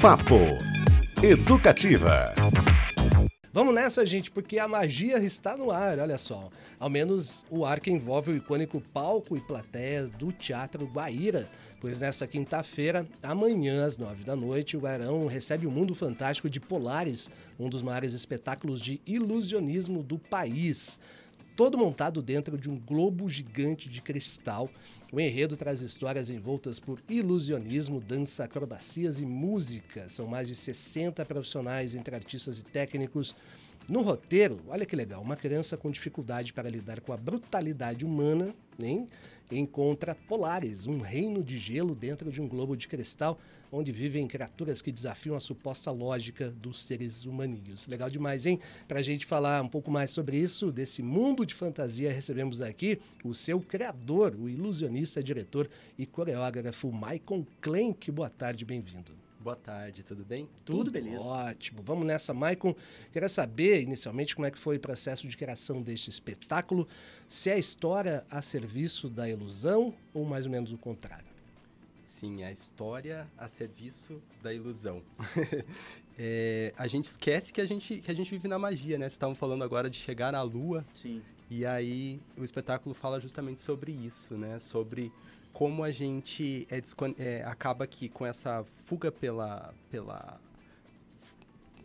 Papo Educativa. Vamos nessa, gente, porque a magia está no ar, olha só. Ao menos o ar que envolve o icônico palco e plateia do Teatro Guaíra. Pois nessa quinta-feira, amanhã às nove da noite, o Guarão recebe o Mundo Fantástico de Polares, um dos maiores espetáculos de ilusionismo do país todo montado dentro de um globo gigante de cristal. O enredo traz histórias envoltas por ilusionismo, dança, acrobacias e música. São mais de 60 profissionais entre artistas e técnicos. No roteiro, olha que legal, uma criança com dificuldade para lidar com a brutalidade humana, hein? Encontra Polares, um reino de gelo dentro de um globo de cristal, onde vivem criaturas que desafiam a suposta lógica dos seres humaninhos. Legal demais, hein? Para a gente falar um pouco mais sobre isso, desse mundo de fantasia, recebemos aqui o seu criador, o ilusionista, diretor e coreógrafo Michael Klenk. Boa tarde, bem-vindo. Boa tarde, tudo bem? Tudo, tudo beleza. Ótimo. Vamos nessa, Maicon. Queria saber, inicialmente, como é que foi o processo de criação deste espetáculo. Se é a história a serviço da ilusão ou mais ou menos o contrário? Sim, a história a serviço da ilusão. é, a gente esquece que a gente, que a gente vive na magia, né? Vocês estavam falando agora de chegar à lua. Sim. E aí o espetáculo fala justamente sobre isso, né? Sobre como a gente é, é, acaba aqui com essa fuga pela, pela,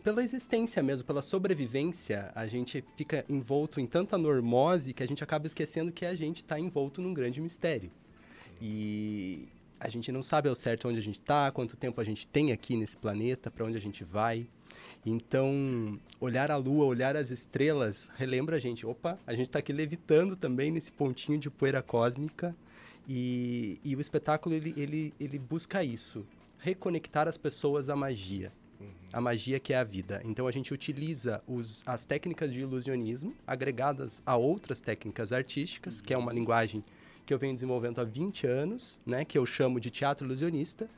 pela existência mesmo, pela sobrevivência, a gente fica envolto em tanta normose que a gente acaba esquecendo que a gente está envolto num grande mistério. E a gente não sabe ao certo onde a gente está, quanto tempo a gente tem aqui nesse planeta, para onde a gente vai. Então, olhar a lua, olhar as estrelas, relembra a gente, opa, a gente está aqui levitando também nesse pontinho de poeira cósmica e, e o espetáculo, ele, ele, ele busca isso, reconectar as pessoas à magia. Uhum. A magia que é a vida. Então a gente utiliza os, as técnicas de ilusionismo agregadas a outras técnicas artísticas, uhum. que é uma linguagem que eu venho desenvolvendo há 20 anos, né, que eu chamo de teatro ilusionista.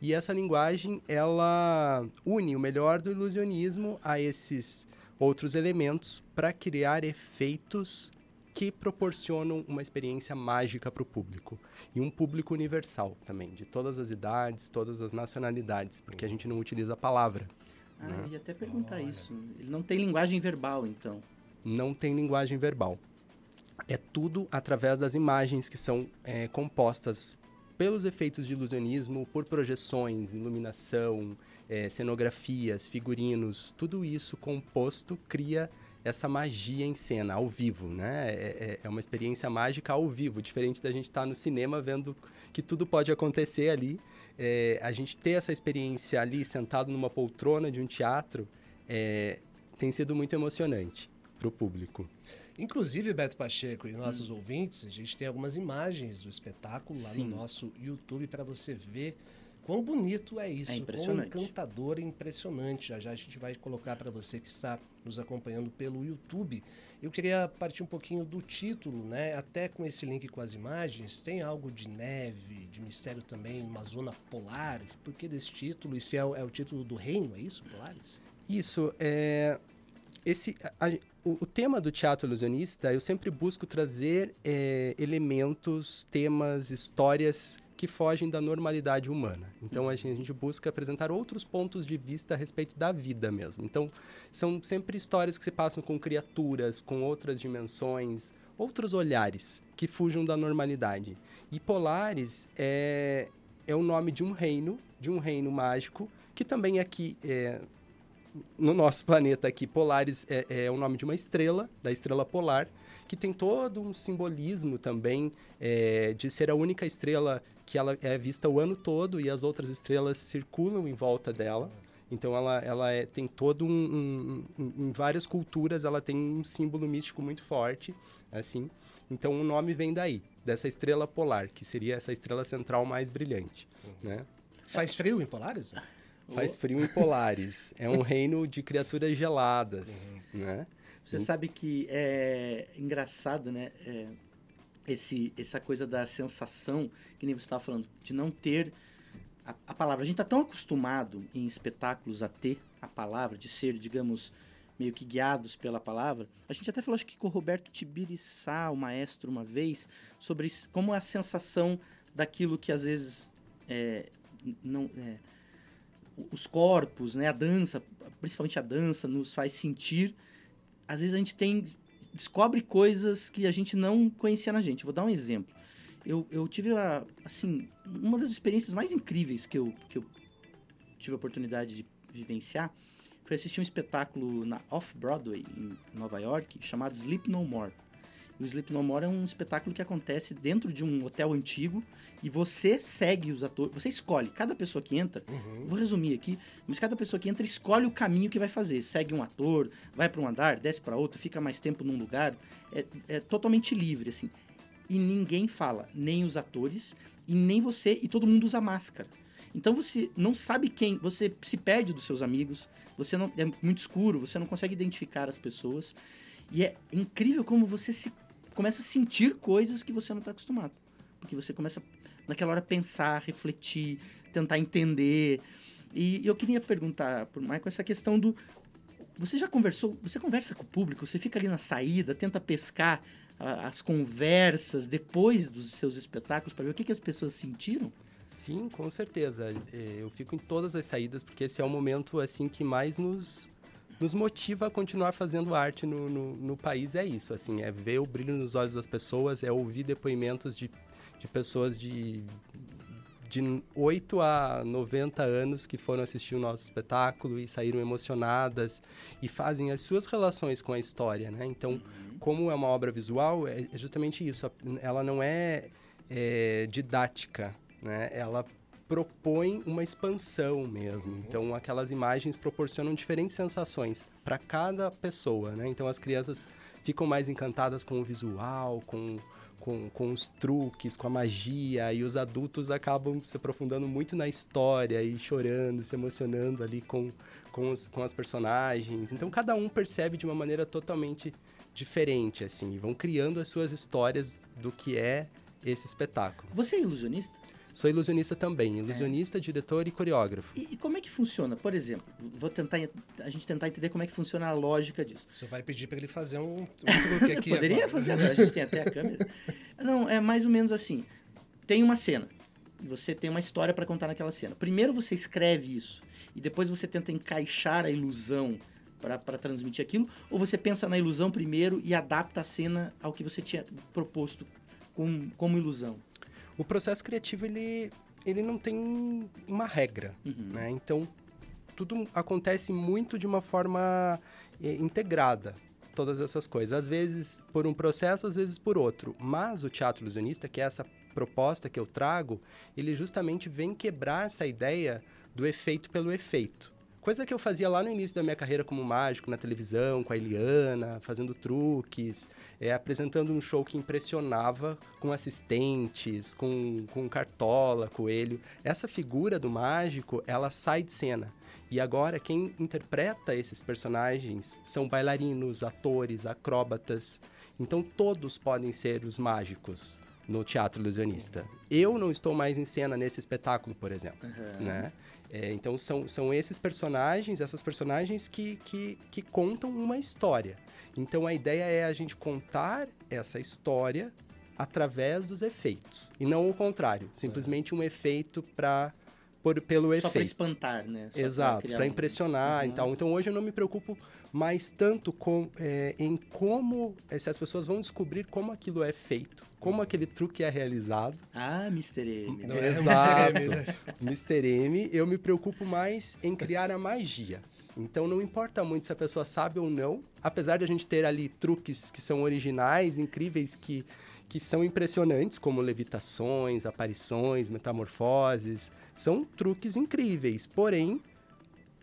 E essa linguagem, ela une o melhor do ilusionismo a esses outros elementos para criar efeitos que proporcionam uma experiência mágica para o público. E um público universal também, de todas as idades, todas as nacionalidades, porque a gente não utiliza a palavra. Ah, né? eu ia até perguntar Olha. isso. Ele não tem linguagem verbal, então? Não tem linguagem verbal. É tudo através das imagens que são é, compostas pelos efeitos de ilusionismo, por projeções, iluminação, é, cenografias, figurinos, tudo isso composto cria essa magia em cena, ao vivo, né? É, é, é uma experiência mágica ao vivo, diferente da gente estar tá no cinema vendo que tudo pode acontecer ali. É, a gente ter essa experiência ali, sentado numa poltrona de um teatro, é, tem sido muito emocionante para o público. Inclusive, Beto Pacheco e nossos hum. ouvintes, a gente tem algumas imagens do espetáculo lá Sim. no nosso YouTube para você ver Quão bonito é isso, é impressionante. quão encantador e impressionante. Já já a gente vai colocar para você que está nos acompanhando pelo YouTube. Eu queria partir um pouquinho do título, né? Até com esse link com as imagens, tem algo de neve, de mistério também, uma zona polar. Por que desse título? E se é, o, é o título do reino, é isso, Polares? Isso, é... Esse, a, o, o, tema do teatro ilusionista, eu sempre busco trazer é, elementos, temas, histórias que fogem da normalidade humana. Então a gente, busca apresentar outros pontos de vista a respeito da vida mesmo. Então são sempre histórias que se passam com criaturas, com outras dimensões, outros olhares que fujam da normalidade. E Polares é, é o nome de um reino, de um reino mágico, que também aqui é, no nosso planeta aqui, Polaris é, é o nome de uma estrela, da estrela polar, que tem todo um simbolismo também é, de ser a única estrela que ela é vista o ano todo e as outras estrelas circulam em volta dela. Então ela, ela é, tem todo um, um, um, em várias culturas ela tem um símbolo místico muito forte, assim. Então o nome vem daí, dessa estrela polar, que seria essa estrela central mais brilhante, uhum. né? Faz frio em Polaris? Faz frio em Polaris. é um reino de criaturas geladas, uhum. né? Você sabe que é engraçado, né? É, esse, essa coisa da sensação, que nem você estava falando, de não ter a, a palavra. A gente está tão acostumado em espetáculos a ter a palavra, de ser, digamos, meio que guiados pela palavra. A gente até falou acho que com o Roberto Tibiriçá, o maestro, uma vez, sobre como é a sensação daquilo que às vezes é, não, é, os corpos, né, a dança, principalmente a dança, nos faz sentir. Às vezes a gente tem descobre coisas que a gente não conhecia na gente. Vou dar um exemplo. Eu, eu tive a, assim uma das experiências mais incríveis que eu, que eu tive a oportunidade de vivenciar foi assistir um espetáculo na Off Broadway em Nova York chamado Sleep No More. O Sleep No More é um espetáculo que acontece dentro de um hotel antigo e você segue os atores, você escolhe, cada pessoa que entra, Uhum. vou resumir aqui, mas cada pessoa que entra escolhe o caminho que vai fazer. Segue um ator, vai para um andar, desce para outro, fica mais tempo num lugar, é, é totalmente livre assim. E ninguém fala, nem os atores e nem você, e todo mundo usa máscara. Então você não sabe quem, você se perde dos seus amigos, você não é muito escuro, você não consegue identificar as pessoas. E é incrível como você se começa a sentir coisas que você não está acostumado. Porque você começa naquela hora a pensar, refletir, tentar entender. E eu queria perguntar para o Michael essa questão do você já conversou, você conversa com o público, você fica ali na saída, tenta pescar as conversas depois dos seus espetáculos para ver o que, que as pessoas sentiram? Sim, com certeza. É, Eu fico em todas as saídas, porque esse é o momento assim que mais nos, nos motiva a continuar fazendo arte no, no, no país. É isso, assim, é ver o brilho nos olhos das pessoas, é ouvir depoimentos de, de pessoas de, de 8 a 90 anos que foram assistir o nosso espetáculo e saíram emocionadas e fazem as suas relações com a história, né? Então, como é uma obra visual, é é justamente isso. Ela não é, é didática, né? Ela propõe uma expansão mesmo. Então, aquelas imagens proporcionam diferentes sensações para cada pessoa, né? Então, as crianças ficam mais encantadas com o visual, com, com, com os truques, com a magia, e os adultos acabam se aprofundando muito na história e chorando, se emocionando ali com, com, os, com as personagens. Então, cada um percebe de uma maneira totalmente diferente, assim, e vão criando as suas histórias do que é esse espetáculo. Você é ilusionista? Sou ilusionista também, ilusionista, diretor e coreógrafo. E, e como é que funciona? Por exemplo, vou tentar a gente tentar entender como é que funciona a lógica disso. Você vai pedir para ele fazer um, um truque aqui Poderia agora. fazer, a gente tem até a câmera. Não, é mais ou menos assim. Tem uma cena. Você tem uma história para contar naquela cena. Primeiro você escreve isso e depois você tenta encaixar a ilusão para transmitir aquilo, ou você pensa na ilusão primeiro e adapta a cena ao que você tinha proposto com, como ilusão. O processo criativo, ele, ele não tem uma regra, Uhum. né? Então, tudo acontece muito de uma forma eh, integrada, todas essas coisas. Às vezes por um processo, às vezes por outro. Mas o teatro ilusionista, que é essa proposta que eu trago, ele justamente vem quebrar essa ideia do efeito pelo efeito. Coisa que eu fazia lá no início da minha carreira como mágico, na televisão, com a Eliana, fazendo truques, é, apresentando um show que impressionava com assistentes, com, com cartola, coelho. Essa figura do mágico, ela sai de cena. E agora quem interpreta esses personagens são bailarinos, atores, acróbatas. Então todos podem ser os mágicos no teatro ilusionista. Eu não estou mais em cena nesse espetáculo, por exemplo né? É, então são, são esses personagens, essas personagens que, que, que contam uma história. Então a ideia é a gente contar essa história através dos efeitos e não o contrário, simplesmente um efeito para por pelo Só para efeito. espantar, né? Só Exato, para um- impressionar e Uhum. tal. Então hoje eu não me preocupo mais tanto com, é, em como é, se as pessoas vão descobrir como aquilo é feito, como aquele truque é realizado. Ah, Mr. M. Não é Exato. Mr. M, né? Mr. M, eu me preocupo mais em criar a magia. Então não importa muito se a pessoa sabe ou não, apesar de a gente ter ali truques que são originais, incríveis, que, que são impressionantes, como levitações, aparições, metamorfoses, são truques incríveis. Porém,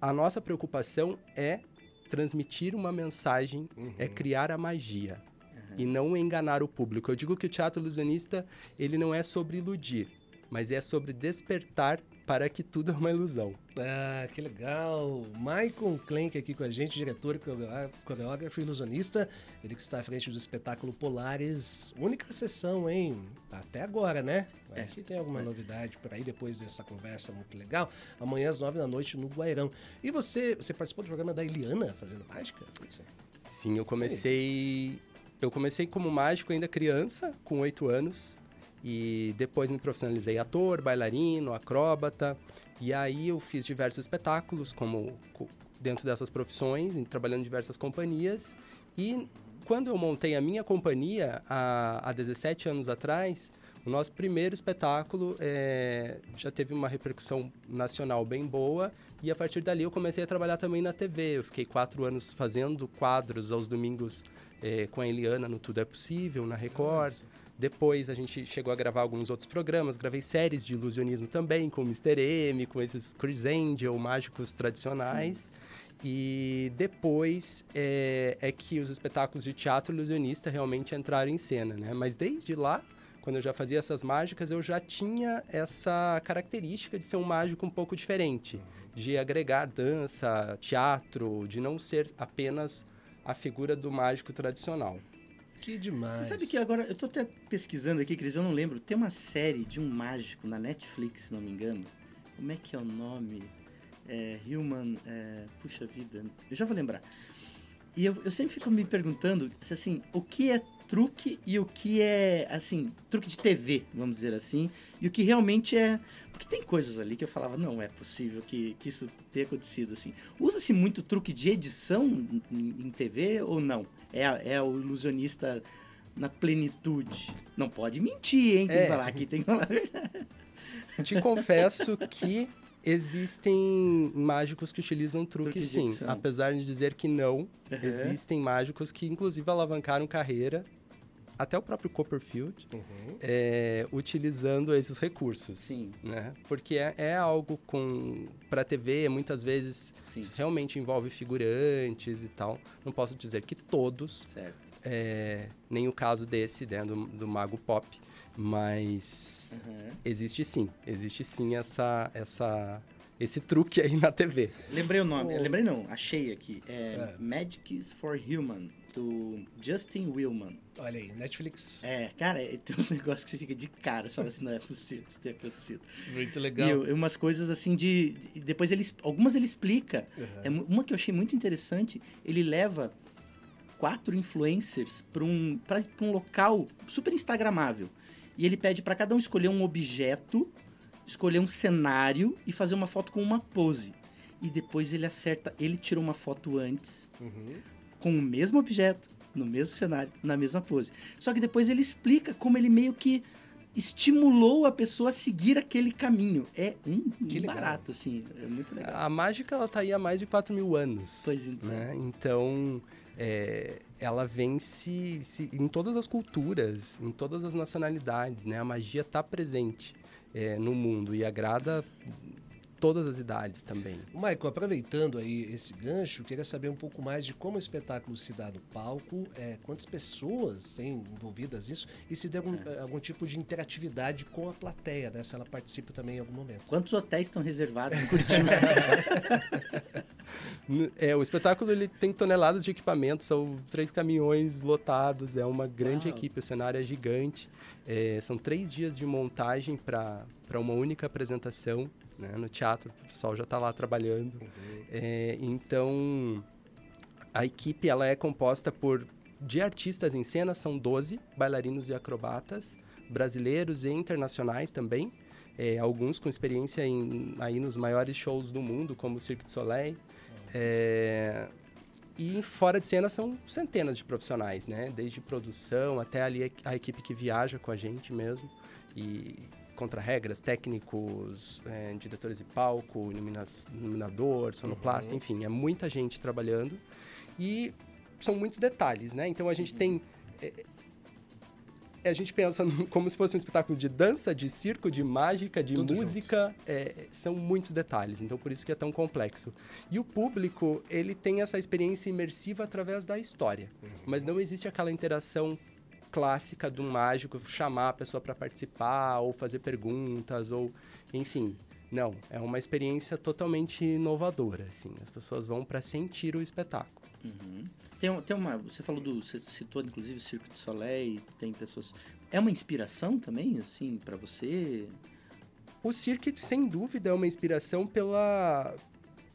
a nossa preocupação é transmitir uma mensagem, é criar a magia e não enganar o público. Eu digo que o teatro ilusionista, ele não é sobre iludir, mas é sobre despertar para que tudo é uma ilusão. Ah, que legal. Michael Klenk aqui com a gente, diretor, coreó- coreógrafo e ilusionista. Ele que está à frente do espetáculo Polares. Única sessão, hein? Até agora, né? É. Aqui tem alguma novidade por aí depois dessa conversa muito legal. Amanhã às nove da noite no Guairão. E você, você participou do programa da Eliana fazendo mágica? Isso. Sim, eu comecei. Eu comecei como mágico ainda criança, com oito anos. E depois me profissionalizei ator, bailarino, acróbata. E aí eu fiz diversos espetáculos como dentro dessas profissões, trabalhando em diversas companhias. E quando eu montei a minha companhia há, há 17 anos atrás, o nosso primeiro espetáculo é, já teve uma repercussão nacional bem boa e a partir dali eu comecei a trabalhar também na TV. Eu fiquei quatro anos fazendo quadros aos domingos é, com a Eliana no Tudo é Possível, na Record. Depois a gente chegou a gravar alguns outros programas, gravei séries de ilusionismo também, com Mr. M, com esses Chris Angel, mágicos tradicionais. Sim. E depois é, é, que os espetáculos de teatro ilusionista realmente entraram em cena, né? Mas desde lá, quando eu já fazia essas mágicas, eu já tinha essa característica de ser um mágico um pouco diferente, de agregar dança, teatro, de não ser apenas a figura do mágico tradicional. Que demais. Você sabe que agora, eu tô até pesquisando aqui, Cris, eu não lembro, tem uma série de um mágico na Netflix, se não me engano. Como é que é o nome? É, Human. É, puxa vida, eu já vou lembrar. E eu, eu sempre fico me perguntando assim, o que é truque e o que é, assim, truque de TV, vamos dizer assim, e o que realmente é. Porque tem coisas ali que eu falava, não é possível que, que isso tenha acontecido assim. Usa-se muito truque de edição em, em TV ou não? É, é o ilusionista na plenitude. Não pode mentir, hein? Tem é. que falar aqui, tem que falar a verdade. Te confesso que existem mágicos que utilizam truque, truque sim. Apesar de dizer que não, uhum. existem mágicos que, inclusive, alavancaram carreira até o próprio Copperfield, uhum. é, utilizando esses recursos. Sim. Né? Porque é, é algo com para TV, muitas vezes Sim. realmente envolve figurantes e tal. Não posso dizer que todos. Certo. É, nem o caso desse, né, do, do Mago Pop, mas uhum. existe sim, existe sim essa, essa, esse truque aí na TV. Lembrei o nome, oh. lembrei não, achei aqui, é, é. Magic for Human, do Justin Willman. Olha aí, Netflix. É, cara, tem uns negócios que você fica de cara, você fala assim, não é possível que isso tenha acontecido. Muito legal. E, umas coisas assim de. Depois ele. Algumas ele explica. Uhum. É, uma que eu achei muito interessante, ele leva quatro influencers para um, um local super instagramável. E ele pede para cada um escolher um objeto, escolher um cenário e fazer uma foto com uma pose. E depois ele acerta, ele tira uma foto antes, uhum. com o mesmo objeto, no mesmo cenário, na mesma pose. Só que depois ele explica como ele meio que estimulou a pessoa a seguir aquele caminho. É um barato, assim. É muito legal. A mágica, ela tá aí há mais de 4 mil anos. Pois então. Né? Então, é, ela vence se, em todas as culturas, em todas as nacionalidades, né? A magia está presente é, no mundo e agrada todas as idades também. Michael, aproveitando aí esse gancho, queria saber um pouco mais de como o espetáculo se dá no palco, é, quantas pessoas têm envolvidas nisso e se tem algum, é. algum, tipo de interatividade com a plateia, né? Se ela participa também em algum momento. Quantos hotéis estão reservados em Curitiba? é, o espetáculo ele tem toneladas de equipamento, são três caminhões lotados, é uma grande Uau. equipe, o cenário é gigante. É, são três dias de montagem para uma única apresentação né? no teatro, o pessoal já está lá trabalhando. Uhum. É, então, a equipe ela é composta por de artistas em cena, são 12 bailarinos e acrobatas, brasileiros e internacionais também. É, alguns com experiência em, aí nos maiores shows do mundo, como o Cirque du Soleil. É, e fora de cena são centenas de profissionais, né? Desde produção até ali a equipe que viaja com a gente mesmo. E contra-regras, técnicos, é, diretores de palco, ilumina iluminador, sonoplasta, uhum. enfim, é muita gente trabalhando. E são muitos detalhes, né? Então a gente tem. É, a gente pensa como se fosse um espetáculo de dança, de circo, de mágica, de Tudo música. É, são muitos detalhes, então por isso que é tão complexo. E o público, ele tem essa experiência imersiva através da história. Uhum. Mas não existe aquela interação clássica de um mágico chamar a pessoa para participar ou fazer perguntas ou enfim. Não, é uma experiência totalmente inovadora, assim. As pessoas vão para sentir o espetáculo. Uhum. Tem, tem uma, você falou do, você citou inclusive o Circo de Soleil, tem pessoas. É uma inspiração também, assim, para você? O Cirque, sem dúvida, é uma inspiração pela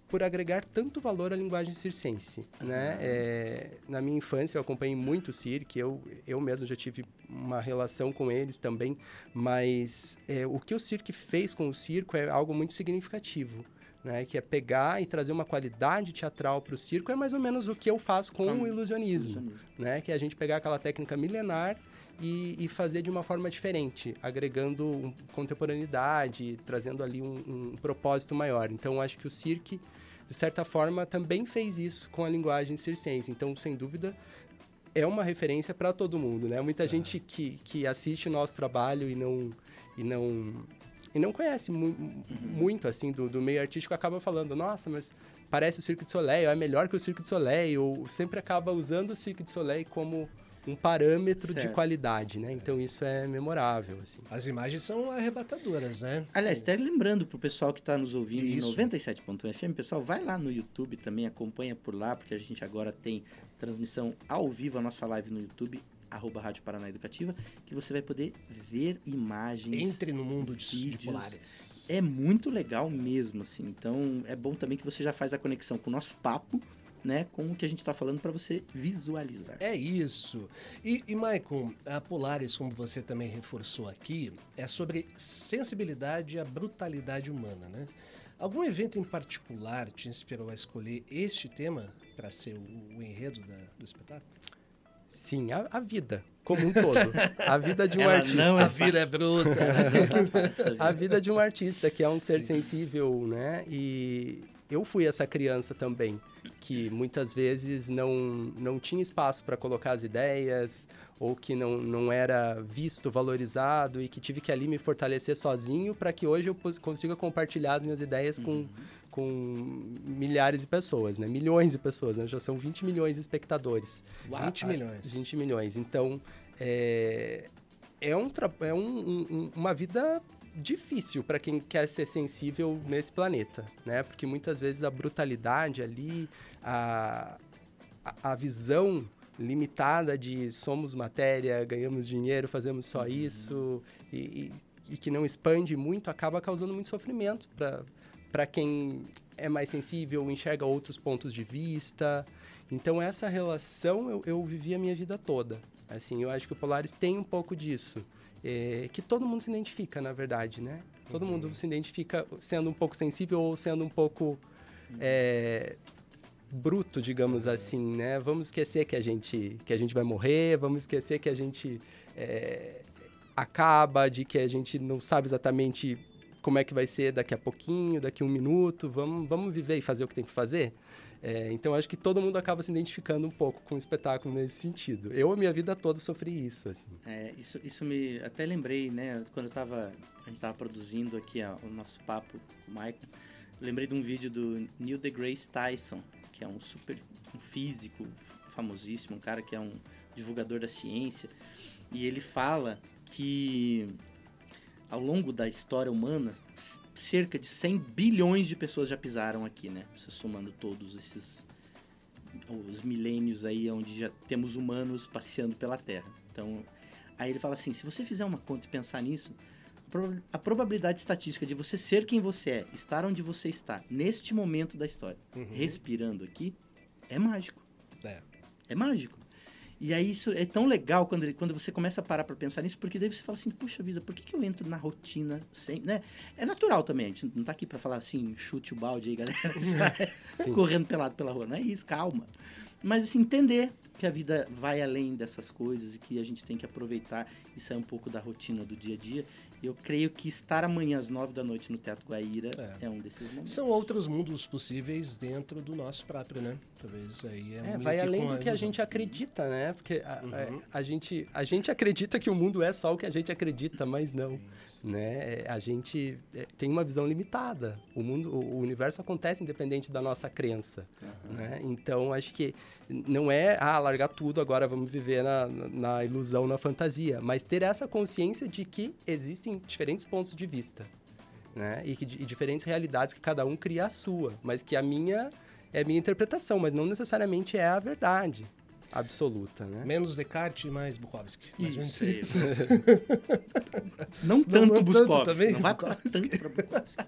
por agregar tanto valor à linguagem circense, né? É, na minha infância eu acompanhei muito o cirque, eu, eu mesmo já tive uma relação com eles também, mas é, o que o cirque fez com o circo é algo muito significativo. Né, que é pegar e trazer uma qualidade teatral para o circo, é mais ou menos o que eu faço com o ilusionismo, ilusionismo. Né, que é a gente pegar aquela técnica milenar e, e, fazer de uma forma diferente, agregando um, contemporaneidade, trazendo ali um, um, propósito maior. Então, acho que o cirque, de certa forma, também fez isso com a linguagem circense. Então, sem dúvida, é uma referência para todo mundo, né? Muita é. gente que, que assiste o nosso trabalho e não e não e não conhece mu muito assim do, do, meio artístico acaba falando, nossa, mas parece o Cirque de Soleil, é melhor que o Cirque de Soleil, ou sempre acaba usando o Cirque de Soleil como um parâmetro certo. de qualidade, né? Então isso é memorável, assim. As imagens são arrebatadoras, né? Aliás, até lembrando pro pessoal que está nos ouvindo isso. em 97.fm, pessoal, vai lá no YouTube também, acompanha por lá, porque a gente agora tem transmissão ao vivo, a nossa live no YouTube, arroba Rádio Paraná Educativa, que você vai poder ver imagens. Entre no mundo de, de Polares. É muito legal mesmo, assim. Então, é bom também que você já faz a conexão com o nosso papo, né, com o que a gente está falando para você visualizar. É isso. E, e Maicon, a Polaris, como você também reforçou aqui, é sobre sensibilidade à brutalidade humana, né? Algum evento em particular te inspirou a escolher este tema para ser o, o enredo da, do espetáculo? Sim, a, a, vida como um todo. A vida de um Ela artista. Não, é a vida é bruta. a vida de um artista que é um ser Sim. sensível, né? E eu fui essa criança também que muitas vezes não, não tinha espaço para colocar as ideias ou que não, não era visto, valorizado e que tive que ali me fortalecer sozinho para que hoje eu consiga compartilhar as minhas ideias com, uhum. Com milhares de pessoas, né? Milhões de pessoas, né? Já são 20 milhões de espectadores. 20 a, milhões. A, 20 milhões. Então, é, é, um, é um, um, uma vida difícil para quem quer ser sensível nesse planeta, né? Porque muitas vezes a brutalidade ali, a, a, visão limitada de somos matéria, ganhamos dinheiro, fazemos só uhum. isso, e, e, e, que não expande muito, acaba causando muito sofrimento para quem é mais sensível, enxerga outros pontos de vista. Então, essa relação eu, eu vivi a minha vida toda. Assim, eu acho que o Polaris tem um pouco disso é, que todo mundo se identifica, na verdade, né? Todo uhum. mundo se identifica sendo um pouco sensível ou sendo um pouco é, bruto, digamos assim, né? Vamos esquecer que a gente que a gente vai morrer, vamos esquecer que a gente é, acaba, de que a gente não sabe exatamente como é que vai ser daqui a pouquinho, daqui a um minuto. Vamos, vamos viver e fazer o que tem que fazer. É, então acho que todo mundo acaba se identificando um pouco com o espetáculo nesse sentido. Eu a minha vida toda sofri isso, assim. É, isso, isso me até lembrei, né? Quando eu tava, a gente tava produzindo aqui ó, o nosso papo, o Michael, lembrei de um vídeo do Neil deGrasse Tyson, que é um super um físico famosíssimo, um cara que é um divulgador da ciência, e ele fala que ao longo da história humana, cerca de 100 bilhões de pessoas já pisaram aqui, né? Você somando todos esses os milênios aí onde já temos humanos passeando pela Terra. Então, aí ele fala assim, se você fizer uma conta e pensar nisso, a probabilidade estatística de você ser quem você é, estar onde você está, neste momento da história, uhum. respirando aqui, é mágico. É. É mágico. E aí isso é tão legal quando, ele, quando você começa a parar para pensar nisso, porque daí você fala assim, puxa vida, por que, que eu entro na rotina sem, né? É natural também, a gente não tá aqui para falar assim, chute o balde aí, galera, correndo pelado pela rua, não é isso, calma. Mas assim, entender que a vida vai além dessas coisas e que a gente tem que aproveitar e sair um pouco da rotina do dia a dia eu creio que estar amanhã às nove da noite no Teatro Guaíra é. é. um desses momentos. São outros mundos possíveis dentro do nosso próprio, né? Talvez aí é, é vai além do que a gente acredita, né? Porque a, uhum. a, a, gente, a gente acredita que o mundo é só o que a gente acredita, mas não, Isso. né? É, a gente é, tem uma visão limitada. O mundo, o universo acontece independente da nossa crença, uhum. né? Então acho que não é ah largar tudo agora vamos viver na, na ilusão, na fantasia, mas ter essa consciência de que existem diferentes pontos de vista, né? E, que, e diferentes realidades que cada um cria a sua, mas que a minha é a minha interpretação, mas não necessariamente é a verdade. Absoluta, né? Menos Descartes e mais Bukowski. Mais menos Isso, Não tanto não tanto Bukowski, também, não vai Bukowski. tanto Bukowski.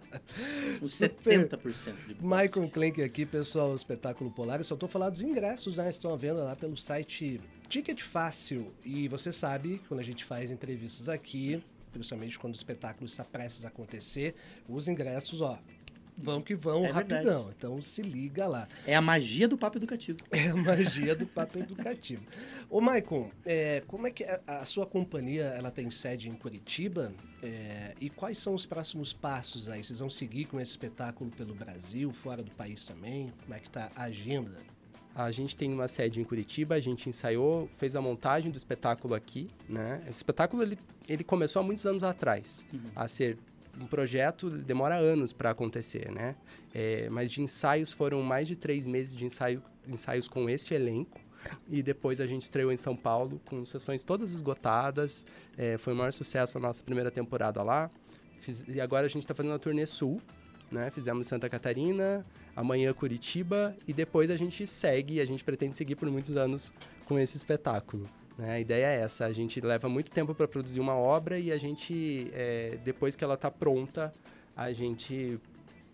Uns Super. 70% de Bukowski. Michael Klenk aqui, pessoal, espetáculo Polaris. Só tô falando dos ingressos, né? Estão à venda lá pelo site Ticket Fácil. E você sabe, que quando a gente faz entrevistas aqui, principalmente quando o espetáculo está prestes a acontecer, os ingressos, ó, vão que vão É verdade. rapidão. Então se liga lá. É a magia do papo educativo. É a magia do papo educativo. Ô, Maicon, é, como é que é- a sua companhia ela tem sede em Curitiba? É, e quais são os próximos passos aí? Vocês vão seguir com esse espetáculo pelo Brasil, fora do país também? Como é que tá a agenda? A gente tem uma sede em Curitiba, a gente ensaiou, fez a montagem do espetáculo aqui, né? O espetáculo, ele, ele começou há muitos anos atrás a ser um projeto, demora anos para acontecer, né? É, mas de ensaios foram mais de três meses de ensaio, ensaios com esse elenco. E depois a gente estreou em São Paulo com sessões todas esgotadas. É, foi o maior sucesso a nossa primeira temporada lá. Fiz- e agora a gente está fazendo a turnê sul, né? Fizemos Santa Catarina, amanhã Curitiba e depois a gente segue, a gente pretende seguir por muitos anos com esse espetáculo. Né? A ideia é essa. A gente leva muito tempo para produzir uma obra e a gente, é, depois que ela está pronta, a gente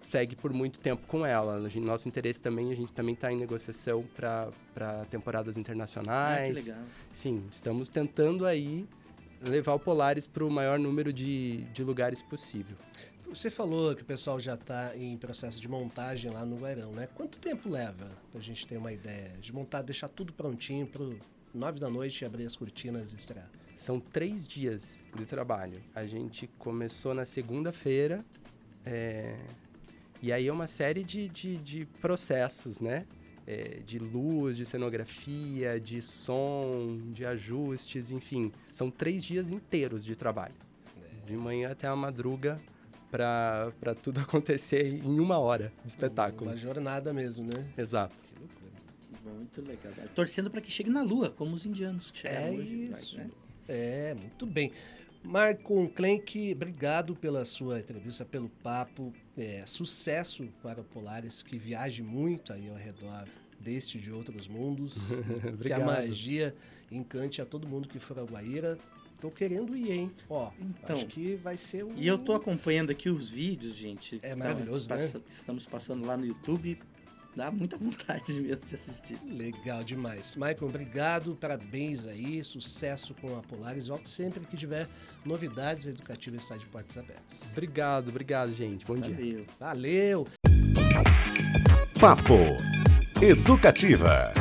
segue por muito tempo com ela. Gente, nosso interesse também, a gente também está em negociação para temporadas ah, internacionais. Ah, Sim, estamos tentando aí levar o Polaris para o maior número de, de lugares possível. Você falou que o pessoal já está em processo de montagem lá no Guairão, né? Quanto tempo leva para a gente ter uma ideia? De montar, deixar tudo prontinho para Nove da noite, abrir as cortinas e estrear. São três dias de trabalho. A gente começou na segunda-feira. É... E aí é uma série de, de, de processos, né? É, de luz, de cenografia, de som, de ajustes, enfim. São três dias inteiros de trabalho. É. De manhã até a madruga para tudo acontecer em uma hora de espetáculo. Uma jornada mesmo, né? Exato. Muito legal. Torcendo para que chegue na Lua, como os indianos que chegaram É hoje. isso. né? É, muito bem. Marco Klenk, obrigado pela sua entrevista, pelo papo. É, sucesso para o Polaris, que viaje muito aí ao redor deste e de outros mundos. que a magia encante a todo mundo que for a Guaíra. Tô querendo ir, hein? Ó, Então, acho que vai ser um... E eu tô acompanhando aqui os vídeos, gente. É Tá maravilhoso, né? passa- Estamos passando lá no YouTube. Dá muita vontade mesmo de assistir. Legal demais. Maicon, obrigado, parabéns aí, sucesso com a Polaris. Volte sempre que tiver novidades educativas, está de portas abertas. Obrigado, obrigado, gente. Bom dia. Valeu. Valeu! Papo Educativa.